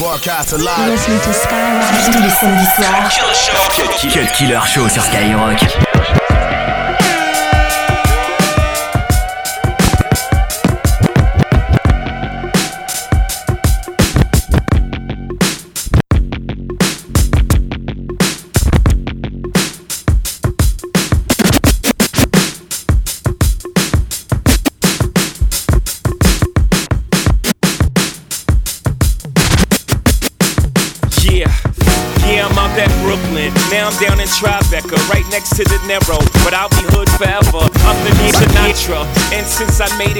Broadcast live. Listening to Skyrock tous les samedis soirs. Cut Killer Show sur Skyrock. Narrow. But I'll be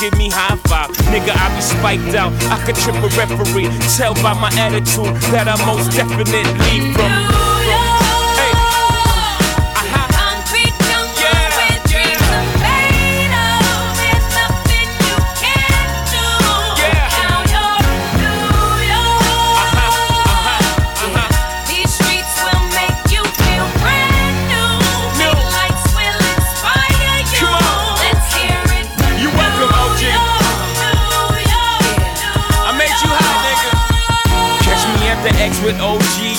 give me high five. Nigga, I be spiked out. I could trip a referee. Tell by my attitude that I most definitely from.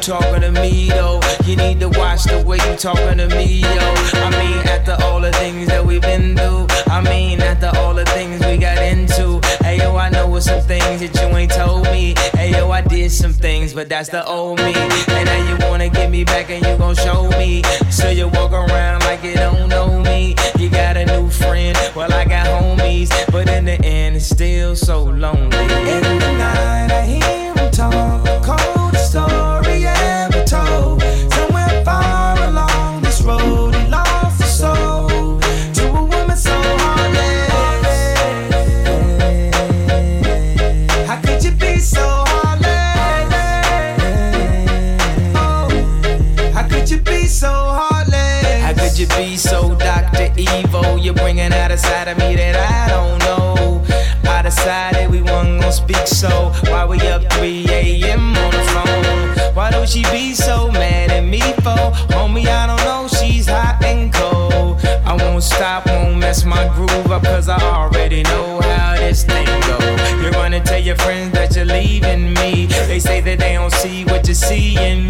talking to me though. You need to watch the way you talking to me, yo. I mean, after all the things that we've been through. I mean, after all the things we got into. Hey yo, I know some things that you ain't told me. Hey yo, I did some things, but that's the old me. And now you wanna get me back and you gon' show me.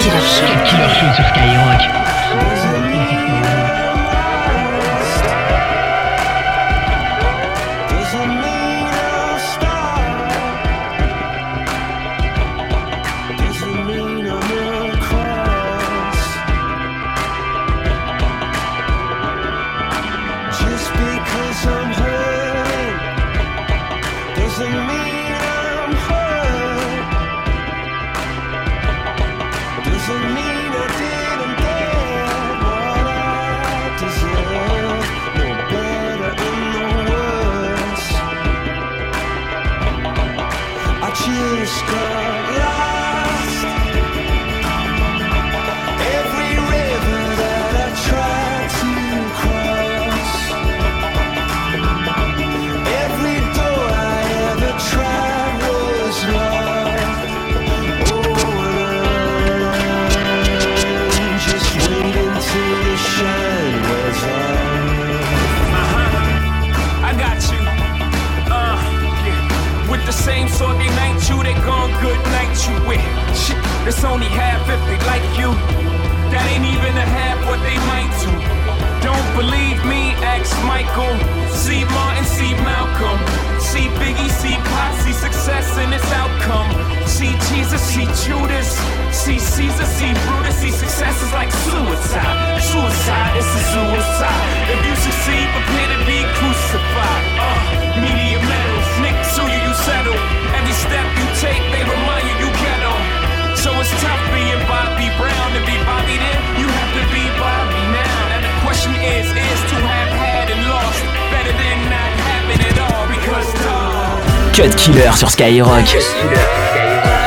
Killer Show. Killer Show sur Skyrock. See Judas. See Caesar, see Brutus. See success is like suicide. Suicide is a suicide. If you succeed, prepare to be crucified. Uh, media medals, you, you settle. Every step you take, they remind you you ghetto. So it's tough being Bobby Brown to be Bobby then. You have to be Bobby now. And the question is, is to have had and lost better than not having it all? Because Cut Killer sur Skyrock. Cut Killer.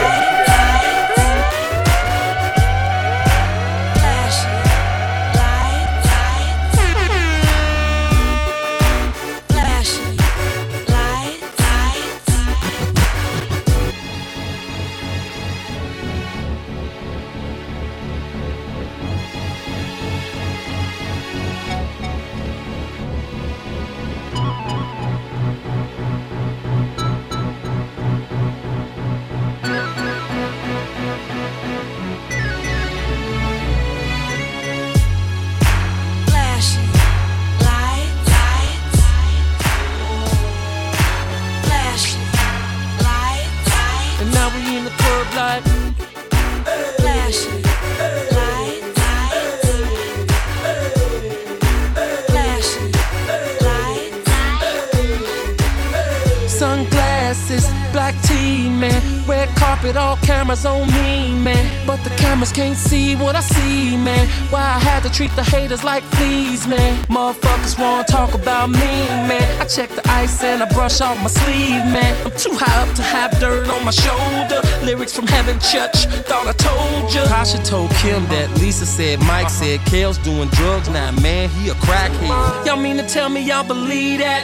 Treat the haters like fleas, man. Motherfuckers wanna talk about me, man. I check the ice and I brush off my sleeve, man. I'm too high up to have dirt on my shoulder. Lyrics from heaven, church, thought I told ya. Tasha told Kim that Lisa said Mike said Kale's doing drugs now, man. He a crackhead. Y'all mean to tell me y'all believe that?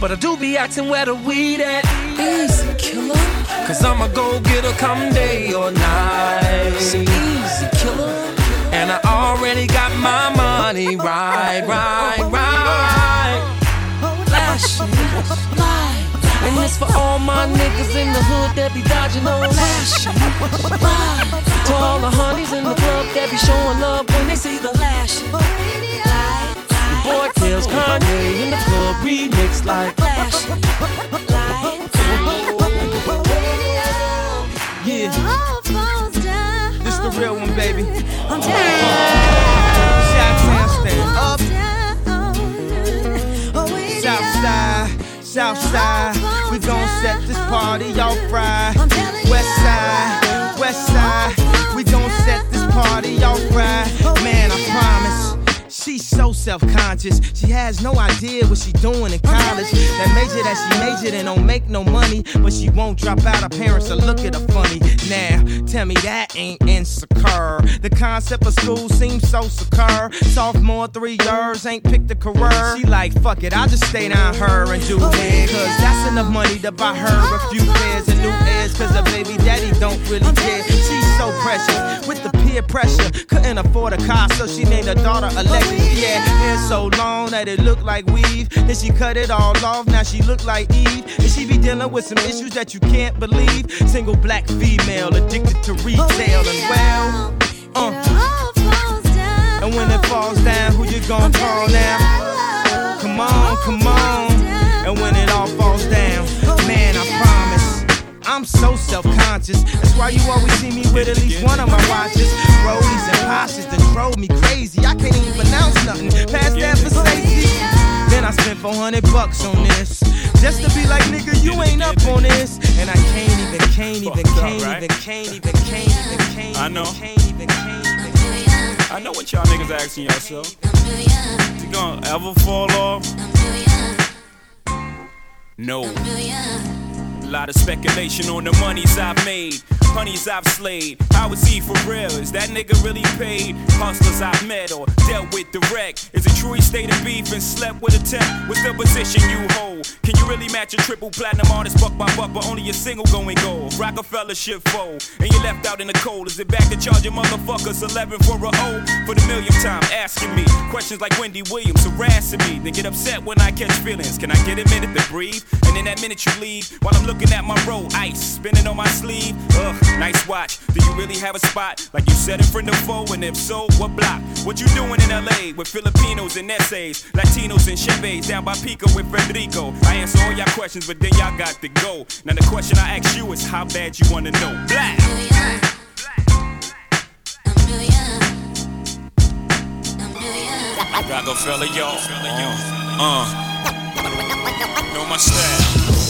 But I do be acting where the weed at. Easy, killer. Cause I'm a go getter come day or night. And I already got my money right, right, right. Flash, and this for all my niggas in the hood that be dodging on lash. To all the honeys in the club that be showing love when they see the lash. Boy tells Kanye in the club remix like flash. Yeah, the real one, baby. I'm down. Southside, Southside, we gon' set this party off right. West side, West side, we gon' set this party off right. So self-conscious. She has no idea what she doing in college. That major that she majored in don't make no money, but she won't drop out. Her parents will look at her funny. Now, tell me that ain't insecure. The concept of school seems so secure. Sophomore, three years, ain't picked a career. She like, fuck it, I'll just stay down her and do it. Cause that's enough money to buy her a few pairs of new ears. Cause her baby daddy don't really care. She's so precious with the peer pressure. Couldn't afford a car, so she named her daughter Alexis. Yeah, hair so long that it looked like weave. Then she cut it all off, now she look like Eve. And she be dealing with some issues that you can't believe. Single black female addicted to retail and well. Uh. And when it falls down, who you gonna call now? Come on, come on. And when it all falls down, man, I promise. I'm so self-conscious. That's why you always see me with at least one of my watches. Rollies and posses that drove me crazy. I can't even pronounce nothing. Pass that for Stacy. Then I spent 400 bucks on this. Just to be like, nigga, you ain't up on this. And I can't even, can't even, can't even, can't even, can't even, can't even, I know. can't even, can't even. I know what y'all niggas asking yourself. You gonna ever fall off? No. A lot of speculation on the monies I've made, honeys I've slayed. How is he for real? Is that nigga really paid? Hustlers I've met or dealt with direct. Is it true he stayed in beef and slept with a tech? What's the position you hold? Can you really match a triple platinum artist buck by buck, but only a single going gold? Rockefeller shit fold, and you left out in the cold. Is it back to charging motherfuckers 11 for a O? For the millionth time, asking me questions like Wendy Williams harassing me. They get upset when I catch feelings. Can I get a minute to breathe? And in that minute you leave, while I'm looking at my roll, ice spinning on my sleeve. Ugh, nice watch. Do you really have a spot like you said in front of foe? And if so, what block? What you doing in LA with Filipinos and essays, Latinos and Chevys down by Pico with Federico? I answer all y'all questions, but then y'all got to go. Now the question I ask you is how bad you wanna know. Blah. Rockefeller, y'all. Uh, uh. Know my style.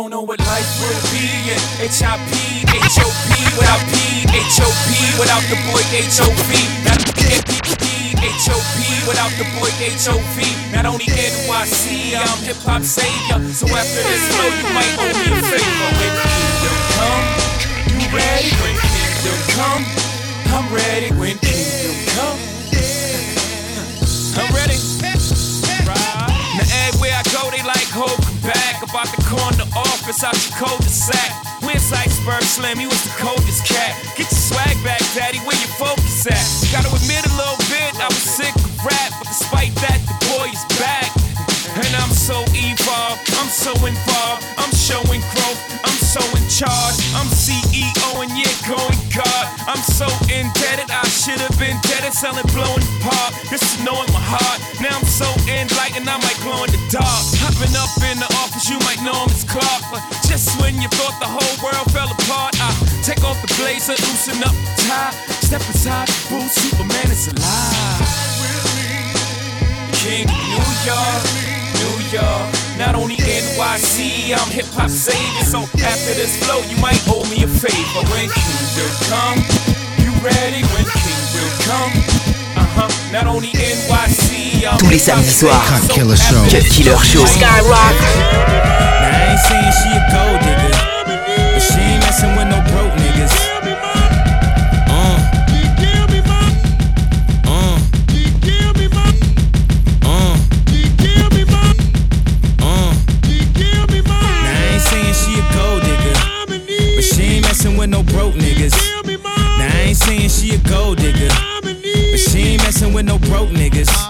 Don't know what life would be. Yeah. H-I-P, H-O-P without P, H-O-P without the boy H-O-P. Not H-O-P without the boy H-O-V. Not only NYC, I'm hip hop savior. So after this flow, you might owe me a favor. When kingdom come, you ready? When kingdom come, I'm ready. When kingdom come, I'm ready. Now everywhere I go, they like hope back. About the corner office out your cul-de-sac. Where's Iceberg Slim? He was the coldest cat. Get your swag back, daddy. Where your focus at? Gotta admit a little bit, I was sick of rap, but despite that, the boy is back. And I'm so evolved, I'm so involved, I'm showing growth, I'm so in charge, I'm CEO and yeah, going God. I'm so indebted, I should have been dead and selling blowing pop. This is knowing my heart. Now I'm so enlightened, I might glow in the dark. Hopping up in the office, you might know him as Clark. But just when you thought the whole world fell apart, I take off the blazer, loosen up the tie, step inside the booth, Superman is alive. King New York, New York. Not only NYC, I'm hip hop savior. So after this flow, you might owe me a favor. When Kingdom come, you ready? When Kingdom come, uh huh. Not only NYC, I'm Tous les samedis soirs. savior. Cut Killer Show. Cut Killer Show. Skyrock. Now I ain't saying she a gold digger, but she ain't messing with no broke niggas. Broke niggas. Now I ain't saying she a gold digger, but she ain't messing with no broke niggas.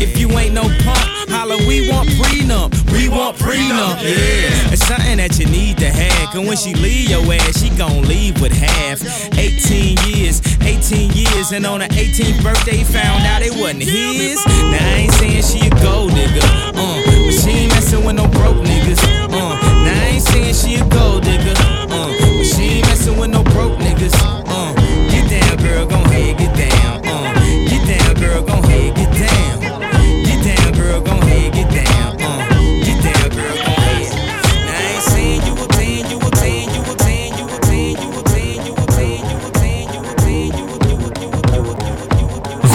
If you ain't no punk, holla, we want prenup. We want prenup, yeah. It's something that you need to have. Cause when she leave your ass, she gon' leave with half. 18 years, 18 years, and on her 18th birthday, found out it wasn't his. Now I ain't saying she a gold nigga, uh, but she ain't messing with no broke niggas,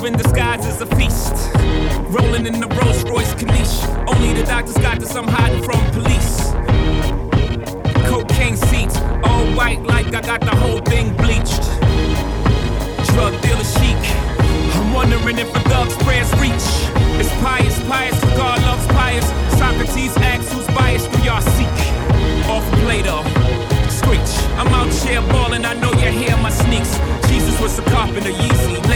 Thanksgiving disguise as a feast. Rolling in the Rolls Royce Caniche. Only the doctors got this, I'm hiding from police. Cocaine seats, all white like I got the whole thing bleached. Drug dealer chic. I'm wondering if a thug's prayers reach. It's pious, pious, God loves pious. Socrates asks who's biased through y'all seek. Off Plato, screech. I'm out here balling, I know you hear my sneaks. Jesus was a cop in carpenter, Yeezy,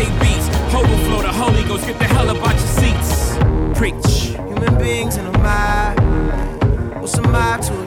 Holy Ghost, get the hell up out your seats. Preach. Human beings in a. What's a to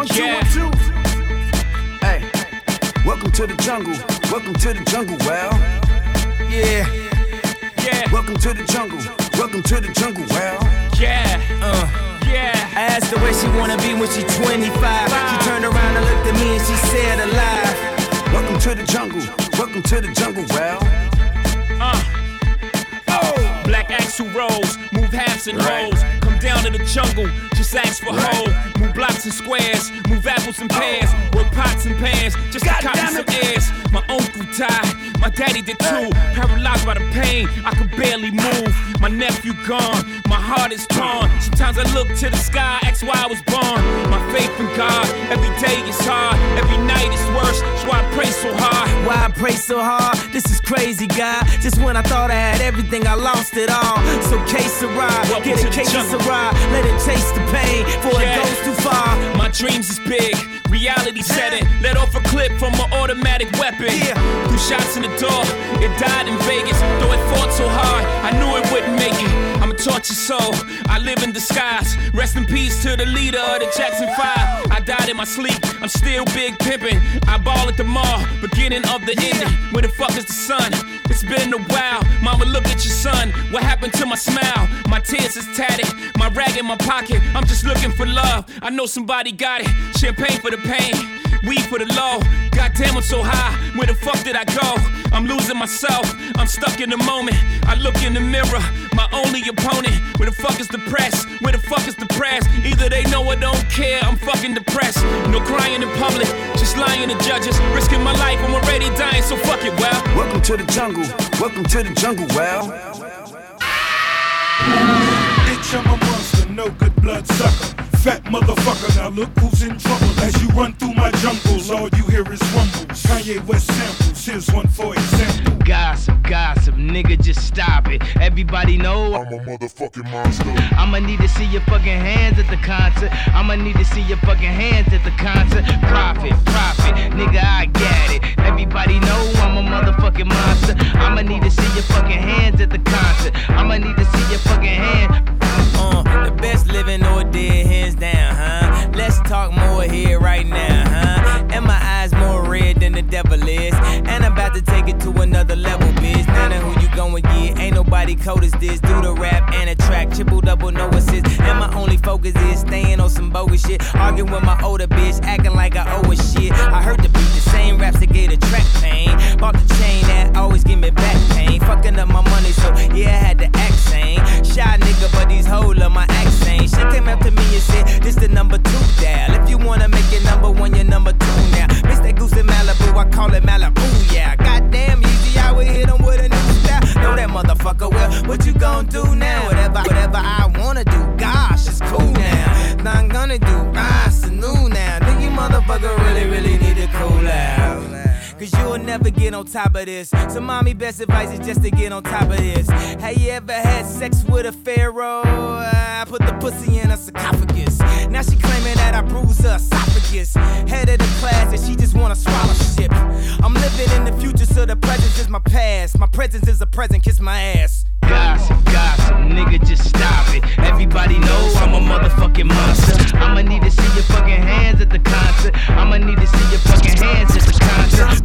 One, two, Yeah. one, two. Hey. Welcome to the jungle. Welcome to the jungle. Well. Yeah. Yeah, Welcome to the jungle. Welcome to the jungle. Well. yeah, uh, yeah. I asked her where she wanna be when she 25. She turned around and looked at me and she said alive. Welcome to the jungle. welcome to the jungle, well. Uh. Oh. Black axle rolls, move halves and holes. Come down to the jungle, just ask for right. hoe. Move blocks and squares, move apples and pears. Work pots and pans, just God to copy some airs. My uncle died, my daddy did too. Paralyzed by the pain, I could barely move. My nephew gone, my heart is torn. Sometimes I look to the sky, ask why I was born. My faith in God, every day is hard, every night is worse. That's why I pray so hard. Why I pray so hard? This is crazy, God. Just when I thought I had everything, I lost it all. So case ride, get a case ride, let it taste the pain before yeah. it goes too far. My dreams is big, reality set it. Let off clip from an automatic weapon. Yeah. Two shots in the door, it died in Vegas. Though it fought so hard, I knew it wouldn't make it. I'm a tortured soul, I live in disguise. Rest in peace to the leader of the Jackson 5. I died in my sleep, I'm still big pimping. I ball at the mall, beginning of the ending. Where the fuck is the sun? It's been a while. Mama, look at your son. What happened to my smile? My tears is tatted, my rag in my pocket. I'm just looking for love. I know somebody got it. Champagne for the pain, weed for the low. Goddamn, I'm so high. Where the fuck did I go? I'm losing myself. I'm stuck in the moment. I look in the mirror, my only opponent. Where the fuck is the press? Where the fuck is the press? Either they know or don't care. I'm fucking depressed. No crying in public, just lying to judges. Risking my life, I'm already dying, so fuck it, well. Welcome to the jungle. Welcome to the jungle, well. Bitch, I'm a monster, no good blood sucker. Fat motherfucker, now look who's in trouble. As you run through my jungles, all you hear is rumbles. Kanye West samples, here's one for example. Gossip, gossip, nigga, just stop it. Everybody know I'm a motherfucking monster. I'ma need to see your fucking hands at the concert. I'ma need to see your fucking hands at the concert. Profit, profit, nigga, I get it. Everybody know I'm a motherfucking monster. I'ma need to see your fucking hands at the concert. I'ma need to see your fucking hands. The best living or dead, hands down, huh? Let's talk more here right now, huh? And my eyes more red than the devil is. And I'm about to take it to another level, bitch. None of who you going get, ain't nobody cold as this. Do the rap and a track, triple double, no assist. And my only focus is staying on some bogus shit. Arguing with my older bitch, acting like I owe a shit. I heard the beat, the same raps that get a track pain. Bought the chain that always came to me and said, This the number two dial. If you wanna make it number one, you're number two now. Miss that goose in Malibu, I call it Malibu, yeah. Goddamn easy, I would hit him with a new style. Know that motherfucker well. What you gon' do now? Whatever, whatever I never get on top of this. So, mommy, best advice is just to get on top of this. Have you ever had sex with a pharaoh? I put the pussy in a sarcophagus. Now she claiming that I bruised her esophagus. Head of the class, and she just want a scholarship. I'm living in the future, so the present is my past. My presence is a present, kiss my ass. Gossip, gossip, nigga, just stop it. Everybody knows I'm a motherfucking monster. I'ma need to see your fucking hands at the concert. I'ma need to see your fucking hands at the concert.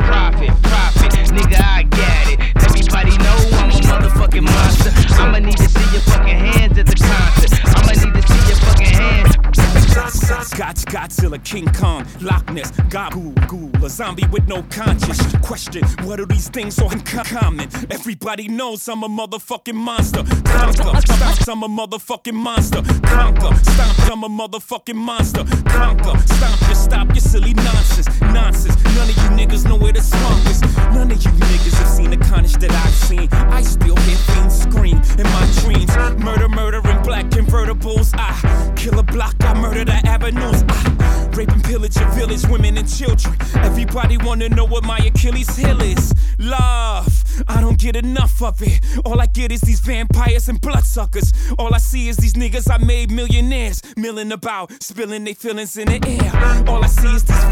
King Kong, Loch Ness, Gabu, Ghoul, a zombie with no conscience. Question, what are these things so uncommon? Everybody knows I'm a motherfucking monster. Conquer, stomp, I'm a motherfucking monster. Conquer, stomp, I'm a motherfucking monster. Conquer, stomp, just stop your silly nonsense. Nonsense, none of you niggas know where the swamp is. None of you niggas have seen the carnage that I've seen. I still hear fiends scream in my dreams. Murder, murder in black convertibles. I kill a block, I murder the avenues. I rape and pillage your village, women and children. Everybody wanna know what my Achilles heel is. Love, I don't get enough of it. All I get is these vampires and bloodsuckers. All I see is these niggas I made millionaires, milling about, spilling their feelings in the air. All I see is these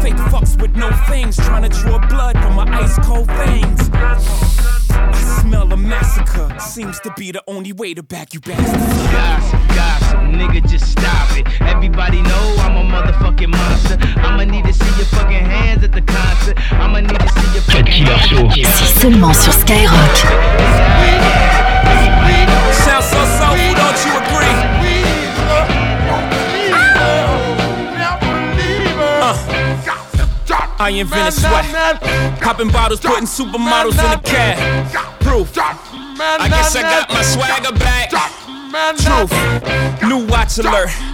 Seems to be the only way to back you bastards. Gossip, gossip, nigga, just stop it. Everybody know I'm a motherfucking monster. I'ma need to see your fucking hands at the concert. I'ma need to see your fucking hands at the C'est seulement sur Skyrock. Sounds so soulful, don't you agree? Uh. I invented sweat. Popping bottles, putting supermodels in the cab. Proof. I guess I got my swagger back. Truth. New watch alert.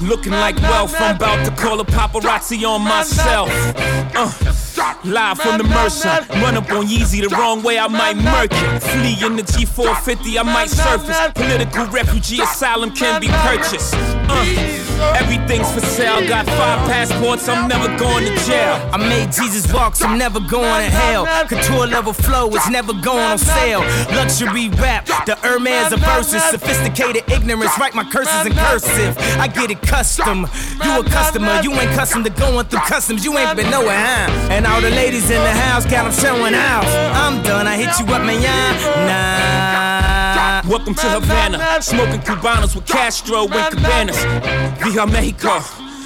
looking like wealth. I'm about to call a paparazzi on myself. Uh, live from the Mercer. Run up on Yeezy the wrong way, I might murk it. Flee in the G450, I might surface. Political refugee asylum can be purchased. Uh, everything's for sale. Got five passports, I'm never going to jail. I made Jesus walk, so I'm never going to hell. Couture level flow is never going on sale. Luxury rap, the Hermes of verses. Sophisticated ignorance, write my curses in cursive. I get it custom. You a customer, you ain't custom to going through customs. You ain't been nowhere, huh? And all the ladies in the house got them showing out. I'm done, I hit you up, man. Nah. Welcome to Havana, smoking Cubanos with Castro and Cabanas. Via Mexico.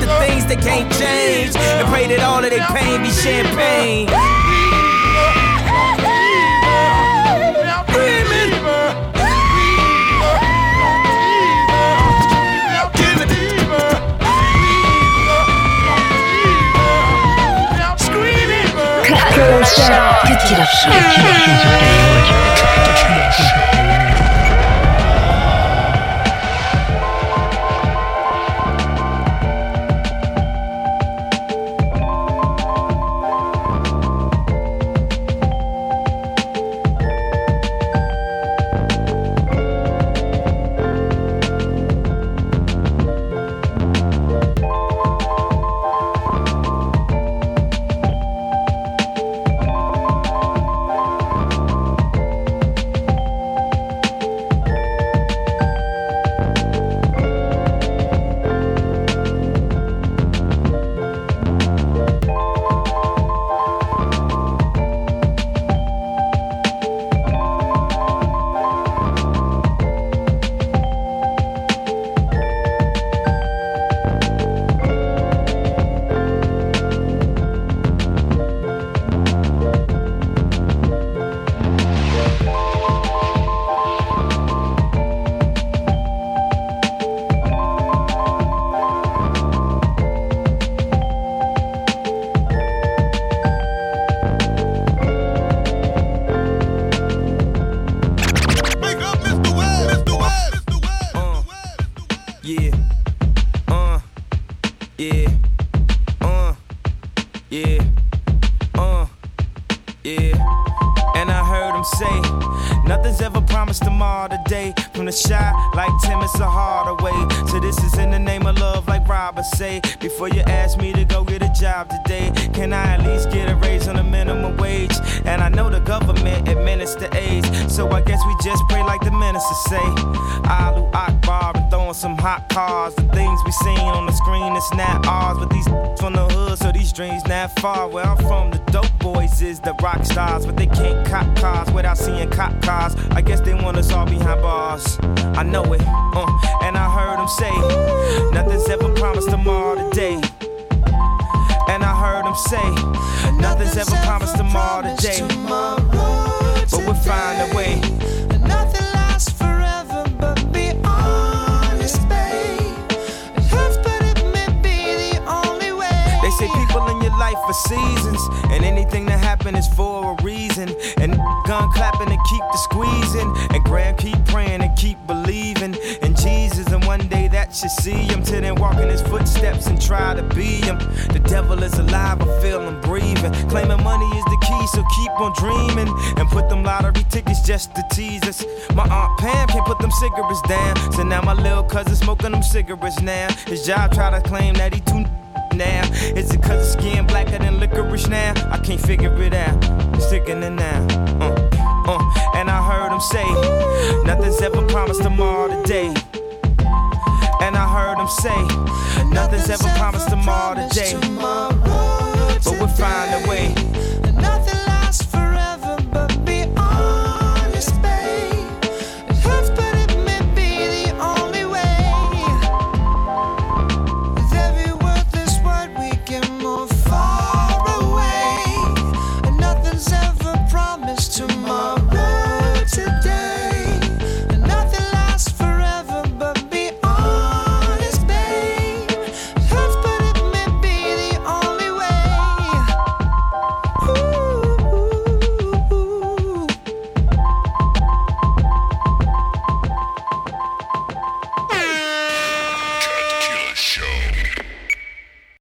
the things they can't change. And pray that all of their pain be champagne. Cut Killer Yeah. Far. Where I'm from, the dope boys is the rock stars, but they can't cop cars without seeing cop cars. I guess they want us all behind bars. I know it, uh, and I heard them say, nothing's ever promised tomorrow today. And I heard them say, nothing's ever promised tomorrow today. But we'll find a way. Life for seasons, and anything that happen is for a reason. And gun clapping and keep the squeezing, and grand keep praying and keep believing in Jesus. And one day that should see him, till then walk in his footsteps and try to be him. The devil is alive, I feel him breathing. Claiming money is the key, so keep on dreaming and put them lottery tickets just to tease us. My aunt Pam can't put them cigarettes down, so now my little cousin smoking them cigarettes now. His job try to claim that he too now. Is it cause his skin blacker than licorice now? I can't figure it out. It's sickening now. Uh, uh. And I heard him say, nothing's ever promised tomorrow today. And I heard him say, nothing's ever promised tomorrow today. But we'll find a way